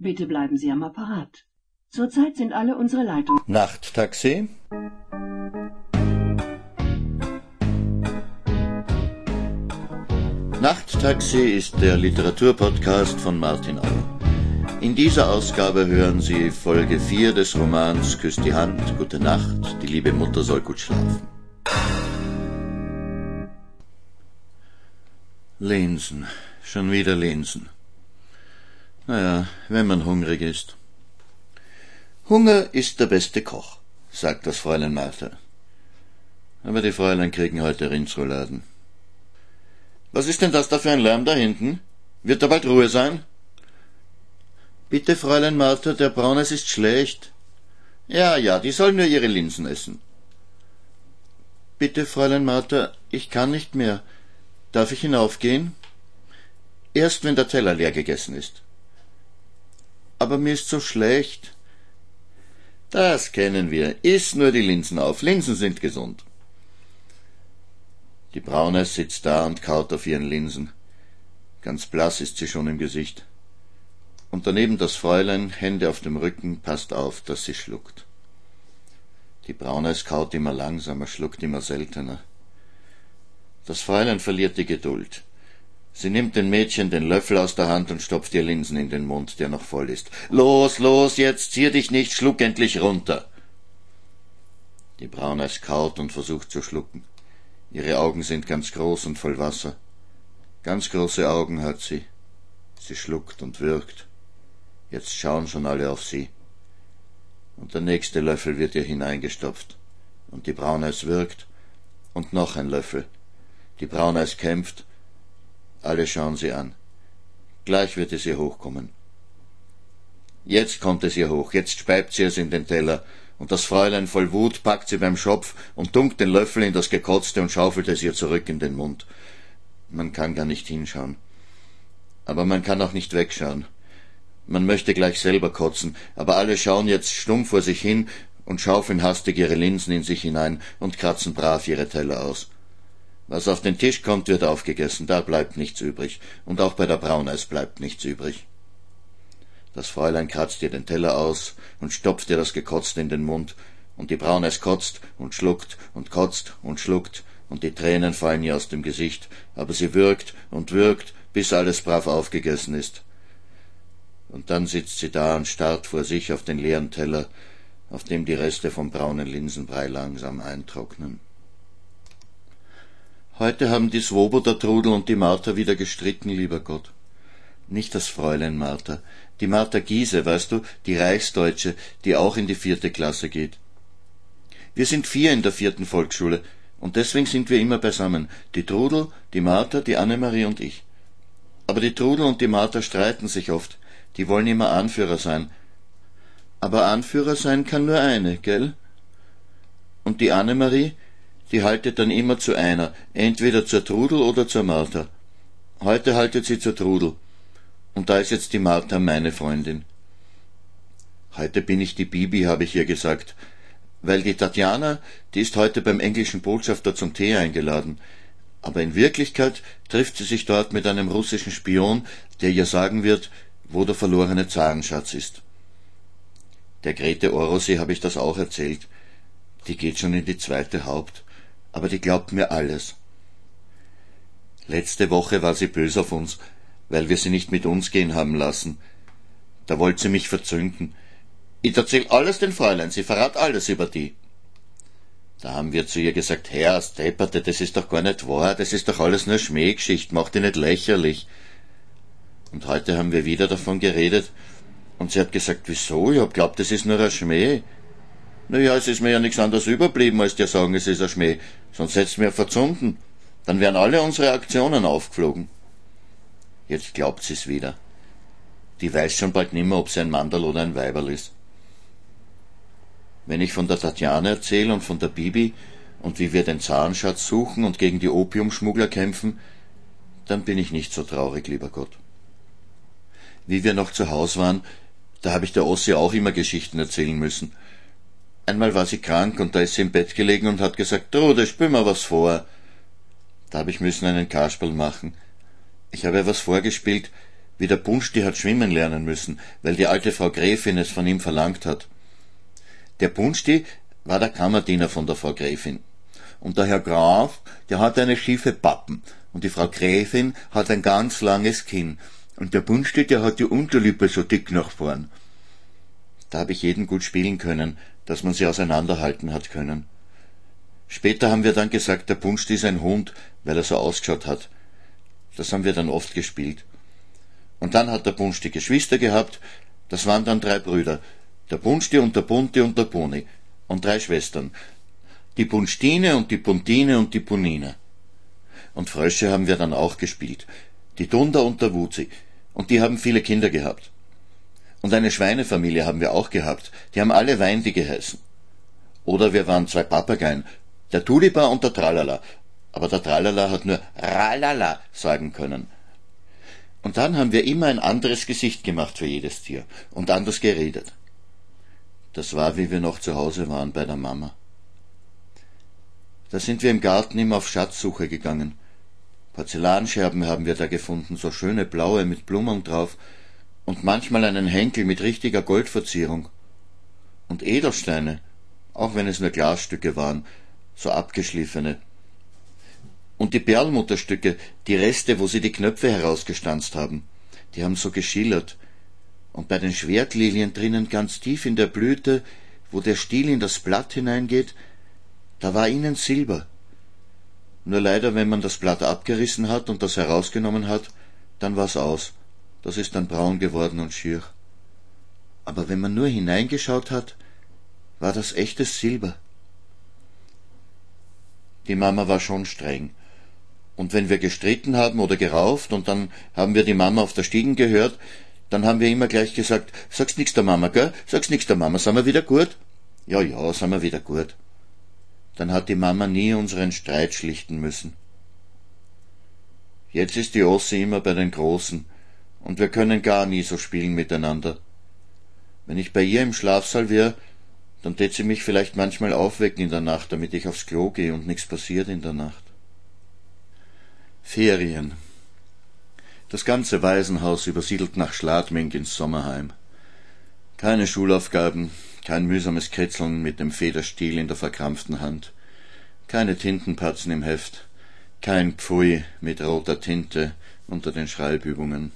Bitte bleiben Sie am Apparat. Zurzeit sind alle unsere Leitungen. Nachttaxi? Nachttaxi ist der Literaturpodcast von Martin Auer. In dieser Ausgabe hören Sie Folge 4 des Romans Küsst die Hand, Gute Nacht, die liebe Mutter soll gut schlafen. Linsen, schon wieder Linsen. Naja, wenn man hungrig ist. Hunger ist der beste Koch, sagt das Fräulein Martha. Aber die Fräulein kriegen heute Rindsrouladen. Was ist denn das da für ein Lärm da hinten? Wird da bald Ruhe sein? Bitte, Fräulein Martha, der Braunes ist schlecht. Ja, ja, die soll nur ihre Linsen essen. Bitte, Fräulein Martha, ich kann nicht mehr. Darf ich hinaufgehen? Erst wenn der Teller leer gegessen ist. Aber mir ist so schlecht. Das kennen wir. Iss nur die Linsen auf. Linsen sind gesund. Die Braune sitzt da und kaut auf ihren Linsen. Ganz blass ist sie schon im Gesicht. Und daneben das Fräulein, Hände auf dem Rücken, passt auf, dass sie schluckt. Die Braune kaut immer langsamer, schluckt immer seltener. Das Fräulein verliert die Geduld. Sie nimmt den Mädchen den Löffel aus der Hand und stopft ihr Linsen in den Mund, der noch voll ist. Los, los, jetzt, zier dich nicht, schluck endlich runter. Die Braune kaut und versucht zu schlucken. Ihre Augen sind ganz groß und voll Wasser. Ganz große Augen hat sie. Sie schluckt und würgt. Jetzt schauen schon alle auf sie. Und der nächste Löffel wird ihr hineingestopft. Und die Brauneis wirkt. Und noch ein Löffel. Die Brauneis kämpft. Alle schauen sie an. Gleich wird es ihr hochkommen. Jetzt kommt es ihr hoch, jetzt speibt sie es in den Teller, und das Fräulein voll Wut packt sie beim Schopf und dunkt den Löffel in das Gekotzte und schaufelt es ihr zurück in den Mund. Man kann gar nicht hinschauen. Aber man kann auch nicht wegschauen. Man möchte gleich selber kotzen, aber alle schauen jetzt stumm vor sich hin und schaufeln hastig ihre Linsen in sich hinein und kratzen brav ihre Teller aus. Was auf den Tisch kommt, wird aufgegessen, da bleibt nichts übrig, und auch bei der Brauneis bleibt nichts übrig. Das Fräulein kratzt ihr den Teller aus und stopft ihr das Gekotzte in den Mund, und die Brauneis kotzt und schluckt und kotzt und schluckt, und die Tränen fallen ihr aus dem Gesicht, aber sie würgt und würgt, bis alles brav aufgegessen ist. Und dann sitzt sie da und starrt vor sich auf den leeren Teller, auf dem die Reste vom braunen Linsenbrei langsam eintrocknen. Heute haben die Swoboda Trudel und die Martha wieder gestritten, lieber Gott. Nicht das Fräulein Martha, die Martha Giese, weißt du, die Reichsdeutsche, die auch in die vierte Klasse geht. Wir sind vier in der vierten Volksschule, und deswegen sind wir immer beisammen. Die Trudel, die Martha, die Annemarie und ich. Aber die Trudel und die Martha streiten sich oft. Die wollen immer Anführer sein. Aber Anführer sein kann nur eine, gell? Und die Annemarie, die haltet dann immer zu einer, entweder zur Trudel oder zur Martha. Heute haltet sie zur Trudel. Und da ist jetzt die Martha meine Freundin. Heute bin ich die Bibi, habe ich ihr gesagt, weil die Tatjana, die ist heute beim englischen Botschafter zum Tee eingeladen. Aber in Wirklichkeit trifft sie sich dort mit einem russischen Spion, der ihr sagen wird, wo der verlorene Zarenschatz ist. Der Grete Orosee habe ich das auch erzählt. Die geht schon in die zweite Haupt, aber die glaubt mir alles. Letzte Woche war sie bös auf uns, weil wir sie nicht mit uns gehen haben lassen. Da wollte sie mich verzünden. Ich erzähl alles den Fräulein, sie verrat alles über die. Da haben wir zu ihr gesagt, Herr, Stepperte, das ist doch gar nicht wahr, das ist doch alles nur Schmähgeschichte, mach dich nicht lächerlich. Und heute haben wir wieder davon geredet, und sie hat gesagt, wieso? Ich hab glaubt, das ist nur ein Schmäh. Na ja, es ist mir ja nichts anderes überblieben, als dir sagen, es ist ein Schmäh. Sonst hätt's mir verzunden. Dann wären alle unsere Aktionen aufgeflogen. Jetzt glaubt sie's wieder. Die weiß schon bald nimmer, ob sie ein Mandel oder ein Weiberl ist. Wenn ich von der Tatjana erzähle und von der Bibi und wie wir den Zarenschatz suchen und gegen die Opiumschmuggler kämpfen, dann bin ich nicht so traurig, lieber Gott. Wie wir noch zu Haus waren, da habe ich der Ossi auch immer Geschichten erzählen müssen. Einmal war sie krank und da ist sie im Bett gelegen und hat gesagt, Trude, spül mir was vor. Da habe ich müssen einen Kasperl machen. Ich habe ihr was vorgespielt, wie der Bunsti hat schwimmen lernen müssen, weil die alte Frau Gräfin es von ihm verlangt hat. Der Bunsti war der Kammerdiener von der Frau Gräfin. Und der Herr Graf, der hat eine schiefe Pappen, und die Frau Gräfin hat ein ganz langes Kinn, und der Bunsti, der hat die Unterlippe so dick nach vorn. Da habe ich jeden gut spielen können, dass man sie auseinanderhalten hat können. Später haben wir dann gesagt, der Bunsti ist ein Hund, weil er so ausgeschaut hat. Das haben wir dann oft gespielt. Und dann hat der Bunsti Geschwister gehabt, das waren dann drei Brüder, der Bunsti und der Bunti und der Buni, und drei Schwestern, die Bunstine und die Puntine und die Punine. Und Frösche haben wir dann auch gespielt, die Dunder und der Wuzi, und die haben viele Kinder gehabt. Und eine Schweinefamilie haben wir auch gehabt, die haben alle Weindi geheißen. Oder wir waren zwei Papageien, der Tulipa und der Tralala, aber der Tralala hat nur Ralala sagen können. Und dann haben wir immer ein anderes Gesicht gemacht für jedes Tier und anders geredet. Das war, wie wir noch zu Hause waren bei der Mama. Da sind wir im Garten immer auf Schatzsuche gegangen. Porzellanscherben haben wir da gefunden, so schöne blaue mit Blumen drauf und manchmal einen Henkel mit richtiger Goldverzierung. Und Edelsteine, auch wenn es nur Glasstücke waren, so abgeschliffene. Und die Perlmutterstücke, die Reste, wo sie die Knöpfe herausgestanzt haben, die haben so geschillert. Und bei den Schwertlilien drinnen ganz tief in der Blüte, wo der Stiel in das Blatt hineingeht, da war ihnen Silber. Nur leider, wenn man das Blatt abgerissen hat und das herausgenommen hat, dann war's aus. Das ist dann braun geworden und schier. Aber wenn man nur hineingeschaut hat, war das echtes Silber. Die Mama war schon streng. Und wenn wir gestritten haben oder gerauft und dann haben wir die Mama auf der Stiegen gehört, dann haben wir immer gleich gesagt, sag's nix der Mama, gell? Sag's nix der Mama, sind wir wieder gut? Ja, ja, sind wir wieder gut. Dann hat die Mama nie unseren Streit schlichten müssen. Jetzt ist die Ossi immer bei den Großen, und wir können gar nie so spielen miteinander. Wenn ich bei ihr im Schlafsaal wär, dann tät sie mich vielleicht manchmal aufwecken in der Nacht, damit ich aufs Klo gehe und nichts passiert in der Nacht. Ferien. Das ganze Waisenhaus übersiedelt nach Schladming ins Sommerheim. Keine Schulaufgaben, kein mühsames Kritzeln mit dem Federstiel in der verkrampften Hand, keine Tintenpatzen im Heft, kein Pfui mit roter Tinte unter den Schreibübungen.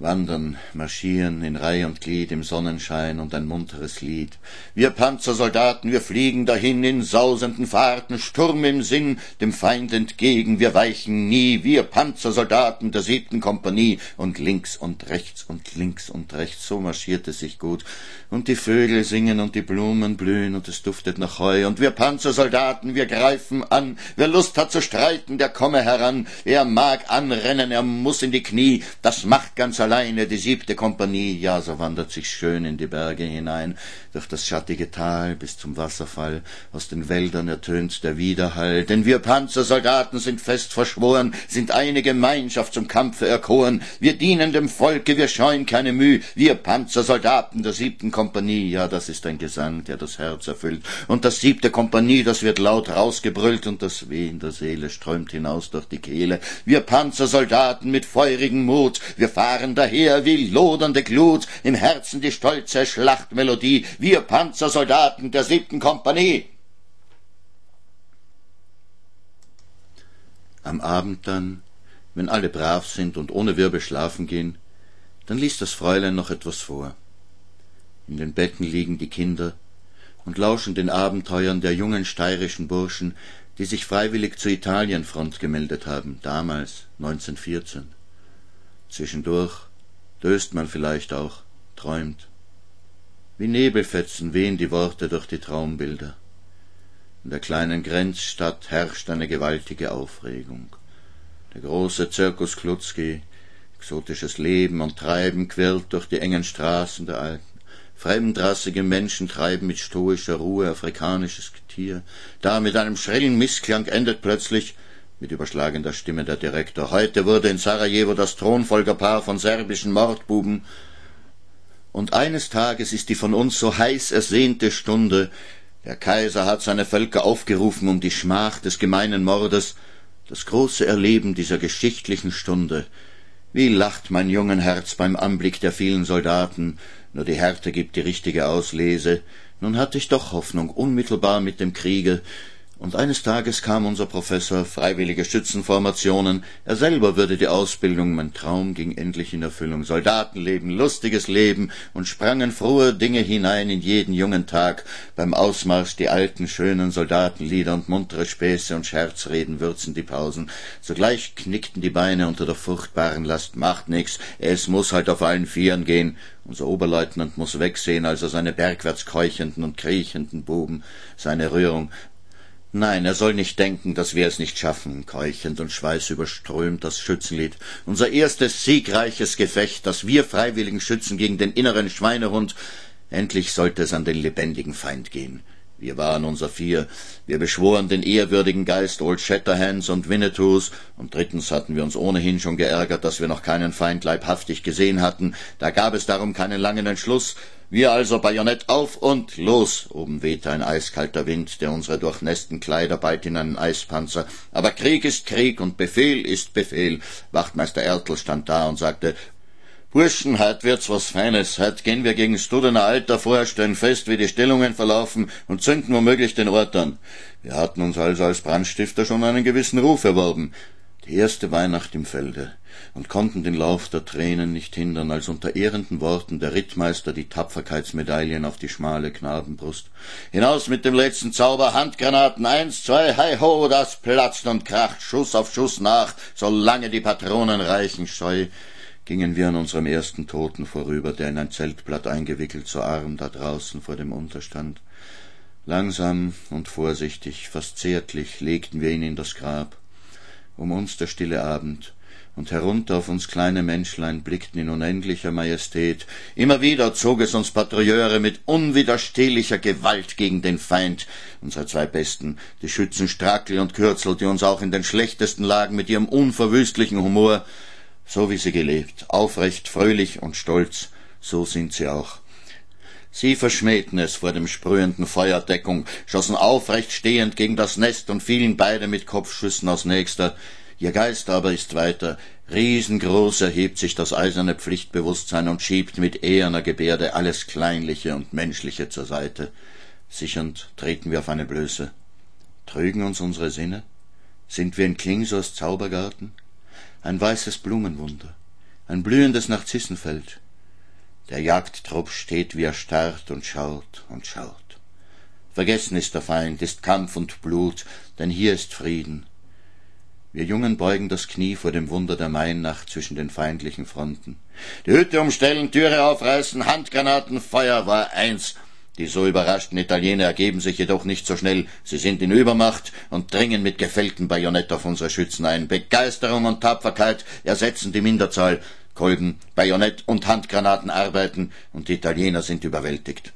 Wandern, marschieren in Reih und Glied im Sonnenschein und ein munteres Lied. Wir Panzersoldaten, wir fliegen dahin in sausenden Fahrten, Sturm im Sinn, dem Feind entgegen, wir weichen nie, wir Panzersoldaten der siebten Kompanie, und links und rechts und links und rechts, so marschiert es sich gut. Und die Vögel singen und die Blumen blühen und es duftet nach Heu, und wir Panzersoldaten, wir greifen an, wer Lust hat zu streiten, der komme heran, er mag anrennen, er muss in die Knie, das macht ganz alleine die siebte Kompanie, ja, so wandert sich schön in die Berge hinein, durch das schattige Tal bis zum Wasserfall, aus den Wäldern ertönt der Widerhall, denn wir Panzersoldaten sind fest verschworen, sind eine Gemeinschaft zum Kampfe erkoren, wir dienen dem Volke, wir scheuen keine Mühe, wir Panzersoldaten der siebten Kompanie, ja, das ist ein Gesang, der das Herz erfüllt, und das siebte Kompanie, das wird laut rausgebrüllt, und das Weh in der Seele strömt hinaus durch die Kehle, wir Panzersoldaten mit feurigem Mut, wir fahren daher wie lodernde Glut, im Herzen die stolze Schlachtmelodie, wir Panzersoldaten der siebten Kompanie. Am Abend dann, wenn alle brav sind und ohne Wirbel schlafen gehen, dann liest das Fräulein noch etwas vor. In den Betten liegen die Kinder und lauschen den Abenteuern der jungen steirischen Burschen, die sich freiwillig zur Italienfront gemeldet haben, damals 1914. Zwischendurch döst man vielleicht auch, träumt. Wie Nebelfetzen wehen die Worte durch die Traumbilder. In der kleinen Grenzstadt herrscht eine gewaltige Aufregung. Der große Zirkus Klutzki, exotisches Leben und Treiben quirlt durch die engen Straßen der Alten. Fremdrassige Menschen treiben mit stoischer Ruhe afrikanisches Getier. Da mit einem schrillen Missklang endet plötzlich mit überschlagender Stimme der Direktor. Heute wurde in Sarajevo das Thronfolgerpaar von serbischen Mordbuben. Und eines Tages ist die von uns so heiß ersehnte Stunde. Der Kaiser hat seine Völker aufgerufen, um die Schmach des gemeinen Mordes, das große Erleben dieser geschichtlichen Stunde, Wie lacht mein jungen Herz beim Anblick der vielen Soldaten, nur die Härte gibt die richtige Auslese. Nun hatte ich doch Hoffnung, unmittelbar mit dem Kriege, und eines Tages kam unser Professor, freiwillige Schützenformationen, er selber würde die Ausbildung, mein Traum ging endlich in Erfüllung, Soldatenleben, lustiges Leben, und sprangen frohe Dinge hinein in jeden jungen Tag, beim Ausmarsch die alten, schönen Soldatenlieder und muntere Späße und Scherzreden würzen die Pausen. Sogleich knickten die Beine unter der furchtbaren Last, macht nix, es muss halt auf allen Vieren gehen, unser Oberleutnant muss wegsehen, als er seine bergwärts keuchenden und kriechenden Buben, seine Rührung, Nein, er soll nicht denken, dass wir es nicht schaffen, keuchend und schweißüberströmt das Schützenlied. Unser erstes siegreiches Gefecht, das wir freiwilligen Schützen gegen den inneren Schweinehund. Endlich sollte es an den lebendigen Feind gehen. Wir waren unser Vier. Wir beschworen den ehrwürdigen Geist Old Shatterhands und Winnetous, und drittens hatten wir uns ohnehin schon geärgert, dass wir noch keinen Feind leibhaftig gesehen hatten. Da gab es darum keinen langen Entschluss. Wir also Bajonett auf und los. Oben wehte ein eiskalter Wind, der unsere durchnässten Kleider bald in einen Eispanzer. Aber Krieg ist Krieg und Befehl ist Befehl. Wachtmeister Ertl stand da und sagte, Burschen, heut wird's was Feines. Heut gehen wir gegen Studener Alter vor, stellen fest, wie die Stellungen verlaufen und zünden womöglich den Ort an. Wir hatten uns also als Brandstifter schon einen gewissen Ruf erworben. Die erste Weihnacht im Felde und konnten den Lauf der Tränen nicht hindern, als unter ehrenden Worten der Rittmeister die Tapferkeitsmedaillen auf die schmale Knabenbrust. Hinaus mit dem letzten Zauber, Handgranaten, eins, zwei, hei ho, das platzt und kracht, Schuss auf Schuss nach, solange die Patronen reichen, scheu gingen wir an unserem ersten Toten vorüber, der in ein Zeltblatt eingewickelt so arm da draußen vor dem Unterstand. Langsam und vorsichtig, fast zärtlich legten wir ihn in das Grab. Um uns der stille Abend, und herunter auf uns kleine Menschlein blickten in unendlicher Majestät. Immer wieder zog es uns Patrouilleure mit unwiderstehlicher Gewalt gegen den Feind, unsere zwei Besten, die Schützen Strackel und Kürzel, die uns auch in den schlechtesten Lagen mit ihrem unverwüstlichen Humor so wie sie gelebt, aufrecht, fröhlich und stolz, so sind sie auch. Sie verschmähten es vor dem sprühenden Feuerdeckung, schossen aufrecht stehend gegen das Nest und fielen beide mit Kopfschüssen aus nächster. Ihr Geist aber ist weiter. Riesengroß erhebt sich das eiserne Pflichtbewusstsein und schiebt mit eherner Gebärde alles Kleinliche und Menschliche zur Seite. Sichernd treten wir auf eine Blöße. Trügen uns unsere Sinne? Sind wir in Klingsors Zaubergarten? Ein weißes Blumenwunder, ein blühendes Narzissenfeld. Der Jagdtrupp steht wie erstarrt und schaut und schaut. Vergessen ist der Feind, ist Kampf und Blut, denn hier ist Frieden. Wir Jungen beugen das Knie vor dem Wunder der Mainnacht zwischen den feindlichen Fronten. Die Hütte umstellen, Türe aufreißen, Handgranaten, Feuer war eins, die so überraschten Italiener ergeben sich jedoch nicht so schnell. Sie sind in Übermacht und dringen mit gefälltem Bajonett auf unsere Schützen ein. Begeisterung und Tapferkeit ersetzen die Minderzahl. Kolben, Bajonett und Handgranaten arbeiten und die Italiener sind überwältigt.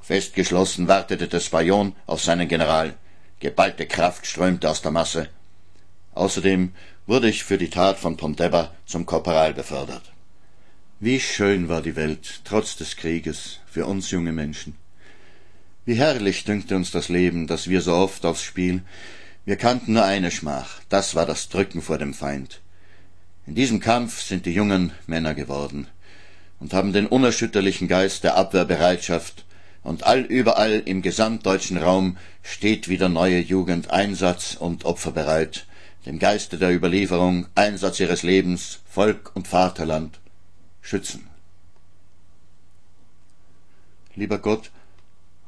Festgeschlossen wartete das Bajon auf seinen General. Geballte Kraft strömte aus der Masse. Außerdem wurde ich für die Tat von Pontebba zum Korporal befördert. Wie schön war die Welt, trotz des Krieges, für uns junge Menschen. Wie herrlich dünkte uns das Leben, das wir so oft aufs Spiel. Wir kannten nur eine Schmach, das war das Drücken vor dem Feind. In diesem Kampf sind die jungen Männer geworden und haben den unerschütterlichen Geist der Abwehrbereitschaft, und allüberall im gesamtdeutschen Raum steht wieder neue Jugend Einsatz und Opfer bereit, dem Geiste der Überlieferung, Einsatz ihres Lebens, Volk und Vaterland schützen. Lieber Gott,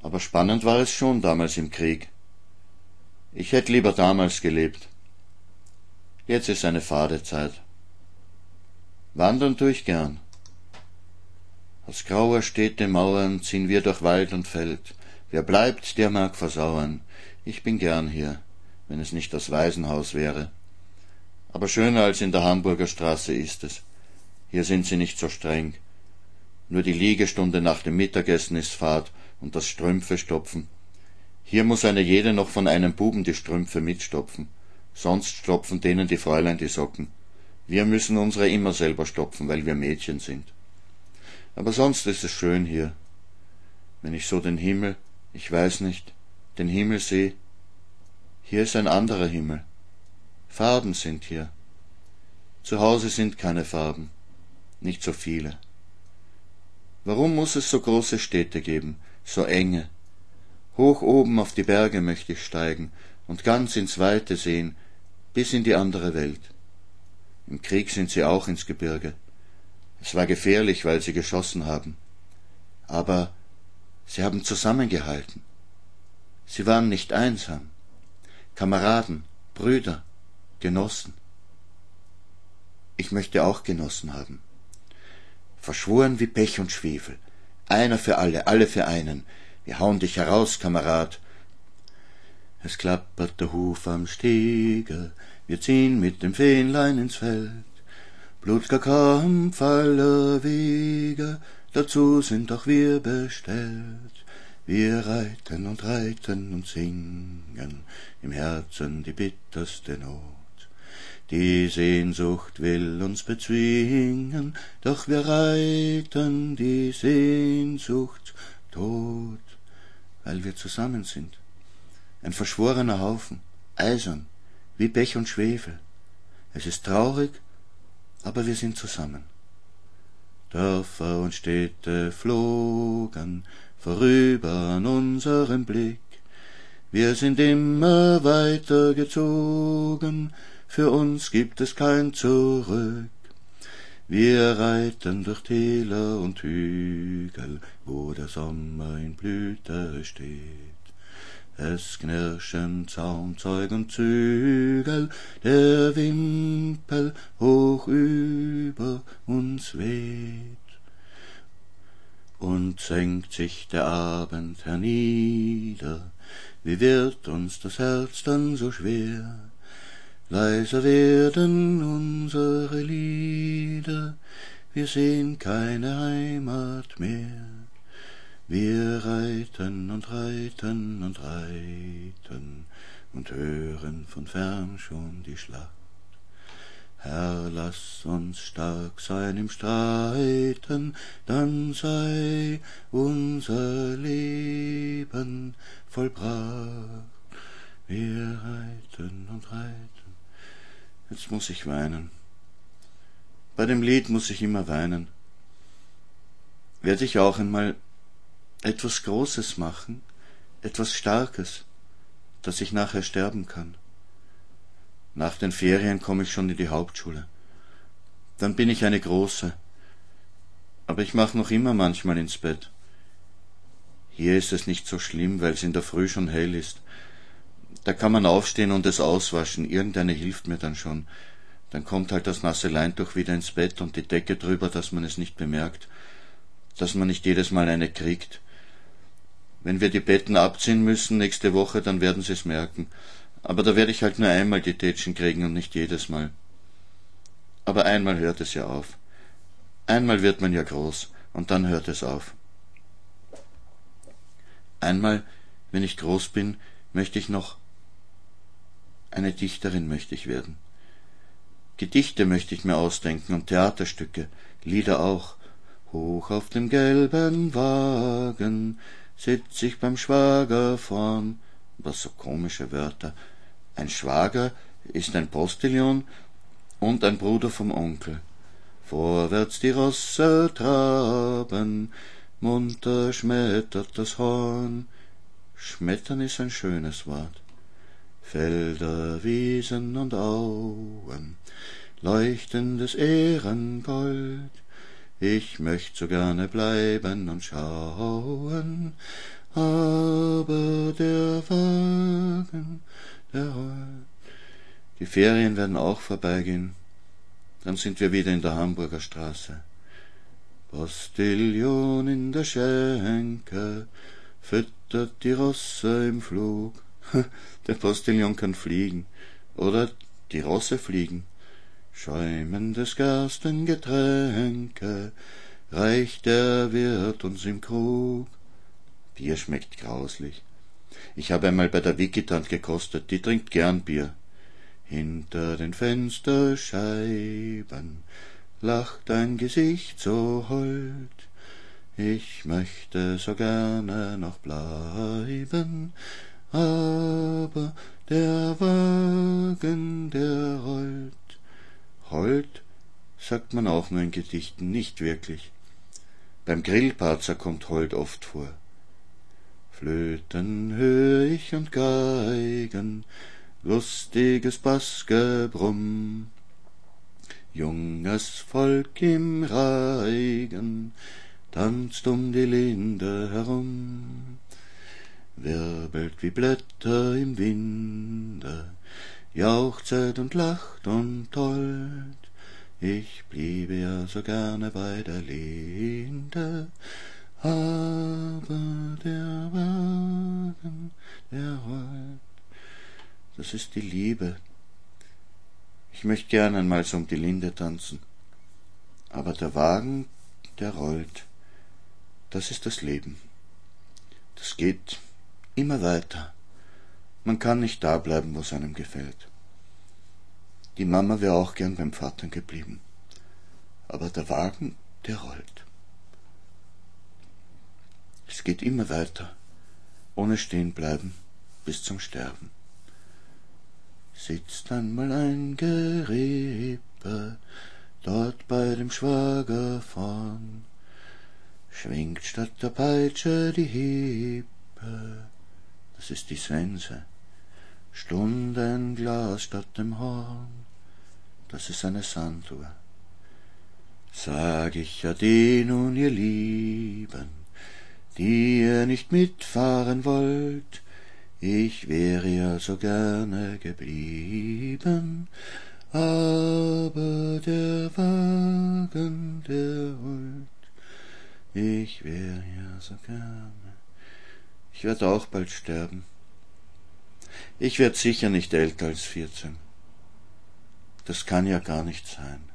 aber spannend war es schon damals im Krieg. Ich hätte lieber damals gelebt. Jetzt ist eine fade Zeit. Wandern tue ich gern. Aus grauer Städte Mauern ziehen wir durch Wald und Feld. Wer bleibt, der mag versauern. Ich bin gern hier, wenn es nicht das Waisenhaus wäre. Aber schöner als in der Hamburger Straße ist es. Hier sind sie nicht so streng. Nur die Liegestunde nach dem Mittagessen ist fad und das Strümpfe stopfen. Hier muss eine jede noch von einem Buben die Strümpfe mitstopfen. Sonst stopfen denen die Fräulein die Socken. Wir müssen unsere immer selber stopfen, weil wir Mädchen sind. Aber sonst ist es schön hier. Wenn ich so den Himmel, ich weiß nicht, den Himmel sehe, hier ist ein anderer Himmel. Farben sind hier. Zu Hause sind keine Farben, nicht so viele. Warum muss es so große Städte geben, so enge? Hoch oben auf die Berge möchte ich steigen und ganz ins Weite sehen, bis in die andere Welt. Im Krieg sind sie auch ins Gebirge. Es war gefährlich, weil sie geschossen haben. Aber sie haben zusammengehalten. Sie waren nicht einsam. Kameraden, Brüder, Genossen. Ich möchte auch Genossen haben verschworen wie Pech und Schwefel. Einer für alle, alle für einen. Wir hauen dich heraus, Kamerad. Es klappert der Huf am Stege, wir ziehen mit dem Fähnlein ins Feld. Blutger Kampf aller Wege, dazu sind auch wir bestellt. Wir reiten und reiten und singen, im Herzen die bitterste Not. Die Sehnsucht will uns bezwingen, doch wir reiten die Sehnsucht tot, weil wir zusammen sind. Ein verschworener Haufen, eisern, wie Pech und Schwefel. Es ist traurig, aber wir sind zusammen. Dörfer und Städte flogen vorüber an unserem Blick. Wir sind immer weiter gezogen, für uns gibt es kein Zurück. Wir reiten durch Täler und Hügel, wo der Sommer in Blüte steht. Es knirschen Zaunzeug und Zügel, der Wimpel hoch über uns weht. Und senkt sich der Abend hernieder, wie wird uns das Herz dann so schwer? Leiser werden unsere Lieder, wir sehen keine Heimat mehr. Wir reiten und reiten und reiten und hören von fern schon die Schlacht. Herr, lass uns stark sein im Streiten, dann sei unser Leben vollbracht. Wir reiten und reiten Jetzt muss ich weinen. Bei dem Lied muss ich immer weinen. Werde ich auch einmal etwas Großes machen, etwas Starkes, dass ich nachher sterben kann. Nach den Ferien komme ich schon in die Hauptschule. Dann bin ich eine große. Aber ich mache noch immer manchmal ins Bett. Hier ist es nicht so schlimm, weil es in der Früh schon hell ist. Da kann man aufstehen und es auswaschen. Irgendeine hilft mir dann schon. Dann kommt halt das nasse Leintuch wieder ins Bett und die Decke drüber, dass man es nicht bemerkt. Dass man nicht jedes Mal eine kriegt. Wenn wir die Betten abziehen müssen nächste Woche, dann werden sie es merken. Aber da werde ich halt nur einmal die Tätschen kriegen und nicht jedes Mal. Aber einmal hört es ja auf. Einmal wird man ja groß und dann hört es auf. Einmal, wenn ich groß bin, möchte ich noch eine Dichterin möchte ich werden. Gedichte möchte ich mir ausdenken und Theaterstücke, Lieder auch. Hoch auf dem gelben Wagen sitz ich beim Schwager vorn. Was so komische Wörter. Ein Schwager ist ein Postillon und ein Bruder vom Onkel. Vorwärts die Rosse traben, munter schmettert das Horn. Schmettern ist ein schönes Wort. Felder, Wiesen und Auen, leuchtendes Ehrengold. Ich möcht so gerne bleiben und schauen, aber der Wagen, der rollt. Die Ferien werden auch vorbeigehen, dann sind wir wieder in der Hamburger Straße. Postillion in der Schenke, füttert die Rosse im Flug. Der Postillon kann fliegen, oder die Rosse fliegen. Schäumendes Gerstengetränke reicht der Wirt uns im Krug. Bier schmeckt grauslich. Ich habe einmal bei der Wikitant gekostet, die trinkt gern Bier. Hinter den Fensterscheiben lacht ein Gesicht so hold. Ich möchte so gerne noch bleiben, aber der Wagen, der rollt hold sagt man auch nur in Gedichten, nicht wirklich. Beim Grillparzer kommt Hold oft vor. Flöten hör ich und Geigen, lustiges Bassgebrumm. Junges Volk im Reigen tanzt um die Linde herum, wirbelt wie Blätter im Winde, jauchzet und lacht und tollt. Ich bliebe ja so gerne bei der Linde, aber der Wagen, der rollt. Das ist die Liebe. Ich möchte gern einmal so um die Linde tanzen. Aber der Wagen, der rollt. Das ist das Leben. Das geht immer weiter. Man kann nicht da bleiben, wo es einem gefällt. Die Mama wäre auch gern beim Vater geblieben. Aber der Wagen, der rollt. Es geht immer weiter, ohne stehen bleiben, bis zum Sterben. Sitzt einmal ein Gerippe dort bei dem Schwager vorn, schwingt statt der Peitsche die Hippe, das ist die Sense, Stundenglas statt dem Horn das ist eine Sanduhr. Sag ich Ade nun, ihr Lieben, die ihr nicht mitfahren wollt, ich wäre ja so gerne geblieben, aber der Wagen, der rollt, ich wäre ja so gerne. Ich werd auch bald sterben. Ich werd sicher nicht älter als vierzehn. Das kann ja gar nicht sein.